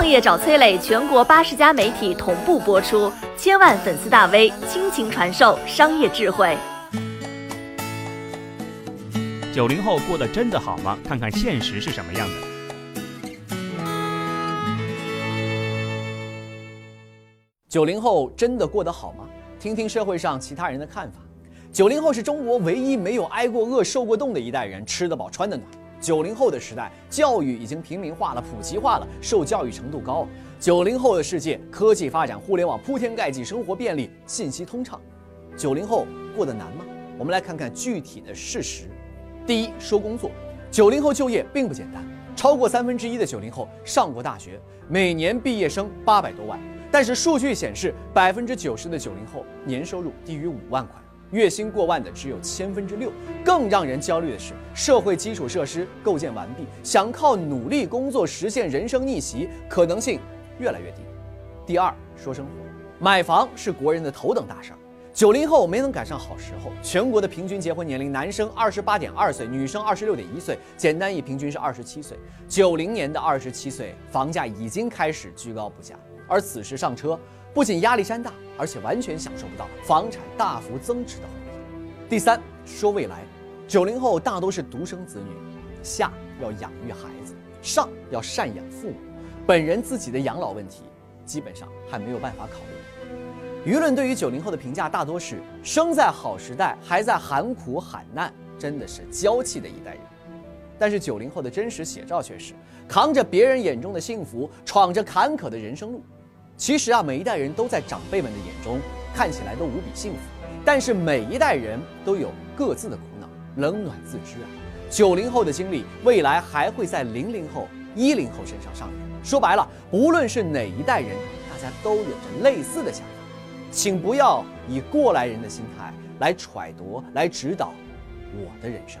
创业找崔磊，全国八十家媒体同步播出，千万粉丝大 V 倾情传授商业智慧。九零后过得真的好吗？看看现实是什么样的。九零后真的过得好吗？听听社会上其他人的看法。九零后是中国唯一没有挨过饿、受过冻的一代人，吃得饱、穿得暖。九零后的时代，教育已经平民化了、普及化了，受教育程度高。九零后的世界，科技发展、互联网铺天盖地，生活便利，信息通畅。九零后过得难吗？我们来看看具体的事实。第一，说工作，九零后就业并不简单，超过三分之一的九零后上过大学，每年毕业生八百多万。但是数据显示，百分之九十的九零后年收入低于五万块。月薪过万的只有千分之六，更让人焦虑的是，社会基础设施构建完毕，想靠努力工作实现人生逆袭，可能性越来越低。第二，说生活，买房是国人的头等大事儿。九零后没能赶上好时候，全国的平均结婚年龄，男生二十八点二岁，女生二十六点一岁，简单一平均是二十七岁。九零年的二十七岁，房价已经开始居高不下，而此时上车。不仅压力山大，而且完全享受不到房产大幅增值的红利。第三，说未来，九零后大多是独生子女，下要养育孩子，上要赡养父母，本人自己的养老问题基本上还没有办法考虑。舆论对于九零后的评价大多是生在好时代，还在喊苦喊难，真的是娇气的一代人。但是九零后的真实写照却是扛着别人眼中的幸福，闯着坎坷的人生路。其实啊，每一代人都在长辈们的眼中看起来都无比幸福，但是每一代人都有各自的苦恼，冷暖自知啊。九零后的经历，未来还会在零零后、一零后身上上演。说白了，无论是哪一代人，大家都有着类似的想法，请不要以过来人的心态来揣度、来指导我的人生。